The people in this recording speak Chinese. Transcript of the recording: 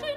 这。